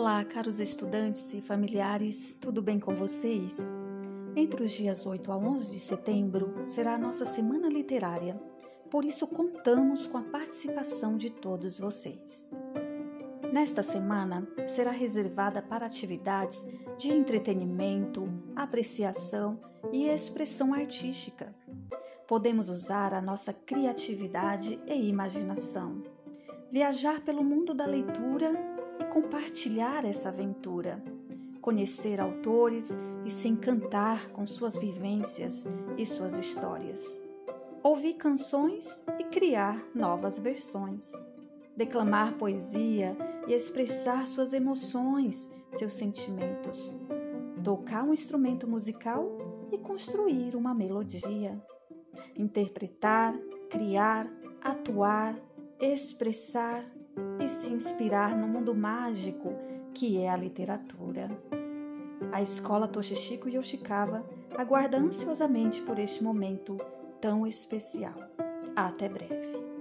Olá, caros estudantes e familiares, tudo bem com vocês? Entre os dias 8 a 11 de setembro será a nossa semana literária, por isso contamos com a participação de todos vocês. Nesta semana será reservada para atividades de entretenimento, apreciação e expressão artística. Podemos usar a nossa criatividade e imaginação, viajar pelo mundo da leitura compartilhar essa aventura, conhecer autores e se encantar com suas vivências e suas histórias, ouvir canções e criar novas versões, declamar poesia e expressar suas emoções, seus sentimentos, tocar um instrumento musical e construir uma melodia, interpretar, criar, atuar, expressar e se inspirar no mundo mágico que é a literatura. A escola Toshishiko Yoshikawa aguarda ansiosamente por este momento tão especial. Até breve.